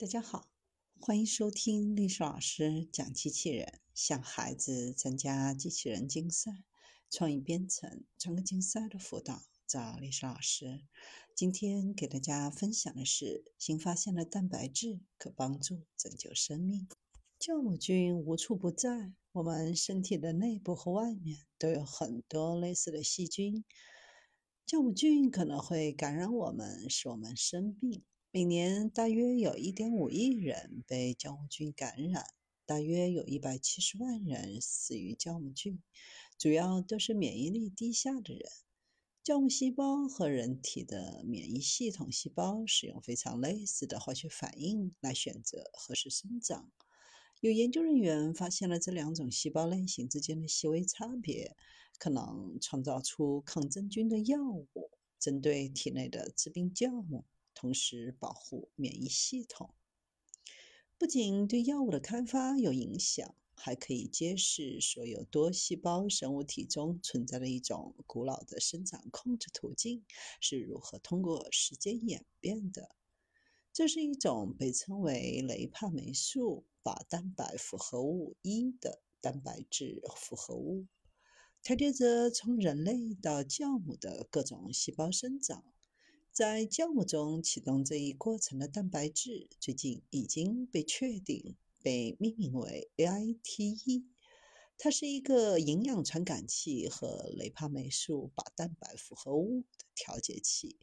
大家好，欢迎收听历史老师讲机器人，向孩子参加机器人竞赛、创意编程、创客竞赛的辅导，找历史老师。今天给大家分享的是新发现的蛋白质可帮助拯救生命。酵母菌无处不在，我们身体的内部和外面都有很多类似的细菌。酵母菌可能会感染我们，使我们生病。每年大约有1.5亿人被酵母菌感染，大约有170万人死于酵母菌，主要都是免疫力低下的人。酵母细胞和人体的免疫系统细胞使用非常类似的化学反应来选择何时生长。有研究人员发现了这两种细胞类型之间的细微差别，可能创造出抗真菌的药物，针对体内的致病酵母。同时保护免疫系统，不仅对药物的开发有影响，还可以揭示所有多细胞生物体中存在的一种古老的生长控制途径是如何通过时间演变的。这是一种被称为雷帕霉素靶蛋白复合物一的蛋白质复合物，调节着从人类到酵母的各种细胞生长。在酵母中启动这一过程的蛋白质，最近已经被确定被命名为 AITE。它是一个营养传感器和雷帕霉素靶蛋白复合物的调节器。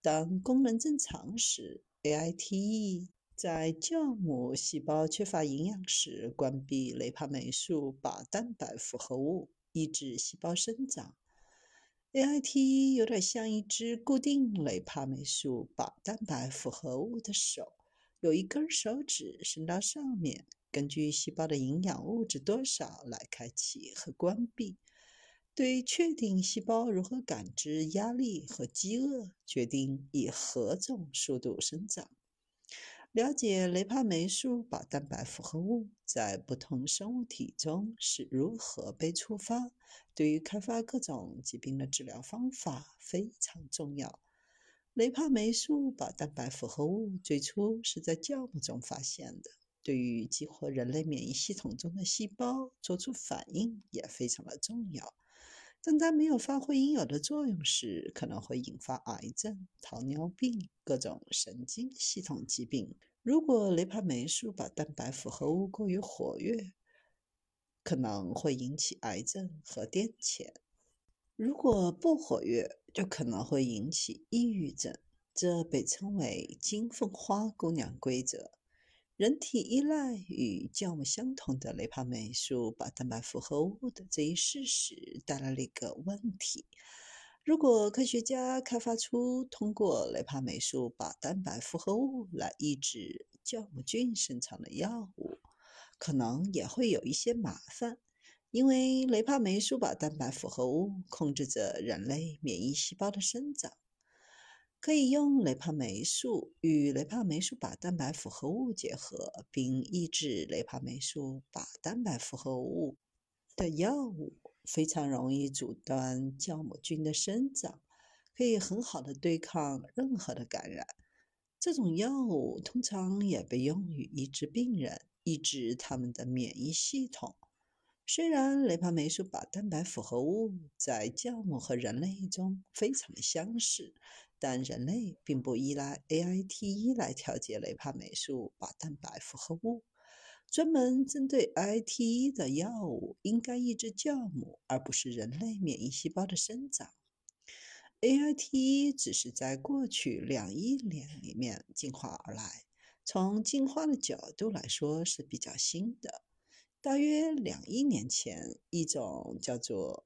当功能正常时，AITE 在酵母细胞缺乏营养时关闭雷帕霉素靶蛋白复合物，抑制细胞生长。AIT 有点像一只固定雷帕霉素靶蛋白复合物的手，有一根手指伸到上面，根据细胞的营养物质多少来开启和关闭。对确定细胞如何感知压力和饥饿，决定以何种速度生长。了解雷帕霉素靶蛋白复合物在不同生物体中是如何被触发，对于开发各种疾病的治疗方法非常重要。雷帕霉素靶蛋白复合物最初是在酵母中发现的，对于激活人类免疫系统中的细胞做出反应也非常的重要。当它没有发挥应有的作用时，可能会引发癌症、糖尿病、各种神经系统疾病。如果雷帕霉素把蛋白复合物过于活跃，可能会引起癌症和癫痫；如果不活跃，就可能会引起抑郁症。这被称为“金凤花姑娘规则”。人体依赖与酵母相同的雷帕霉素靶蛋白复合物的这一事实带来了一个问题：如果科学家开发出通过雷帕霉素靶蛋白复合物来抑制酵母菌生产的药物，可能也会有一些麻烦，因为雷帕霉素靶蛋白复合物控制着人类免疫细胞的生长。可以用雷帕霉素与雷帕霉素靶蛋白复合物结合，并抑制雷帕霉素靶蛋白复合物的药物，非常容易阻断酵母菌的生长，可以很好的对抗任何的感染。这种药物通常也被用于医治病人，抑制他们的免疫系统。虽然雷帕霉素靶蛋白复合物在酵母和人类中非常的相似。但人类并不依赖 A I T 一来调节雷帕霉素靶蛋白复合物。专门针对 A I T 一的药物应该抑制酵母，而不是人类免疫细胞的生长。A I T 一只是在过去两亿年里面进化而来，从进化的角度来说是比较新的。大约两亿年前，一种叫做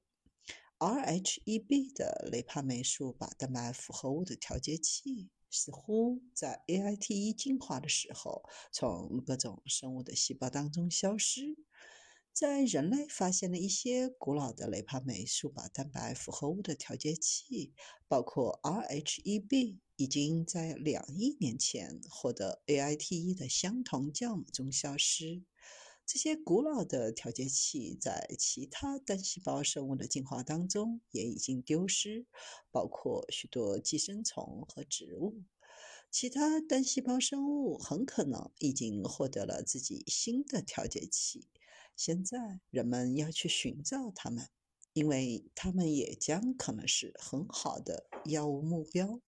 RHEB 的雷帕霉素靶蛋白复合物的调节器，似乎在 AITE 进化的时候，从各种生物的细胞当中消失。在人类发现了一些古老的雷帕霉素靶蛋白复合物的调节器，包括 RHEB，已经在两亿年前获得 AITE 的相同酵母中消失。这些古老的调节器在其他单细胞生物的进化当中也已经丢失，包括许多寄生虫和植物。其他单细胞生物很可能已经获得了自己新的调节器。现在人们要去寻找它们，因为它们也将可能是很好的药物目标。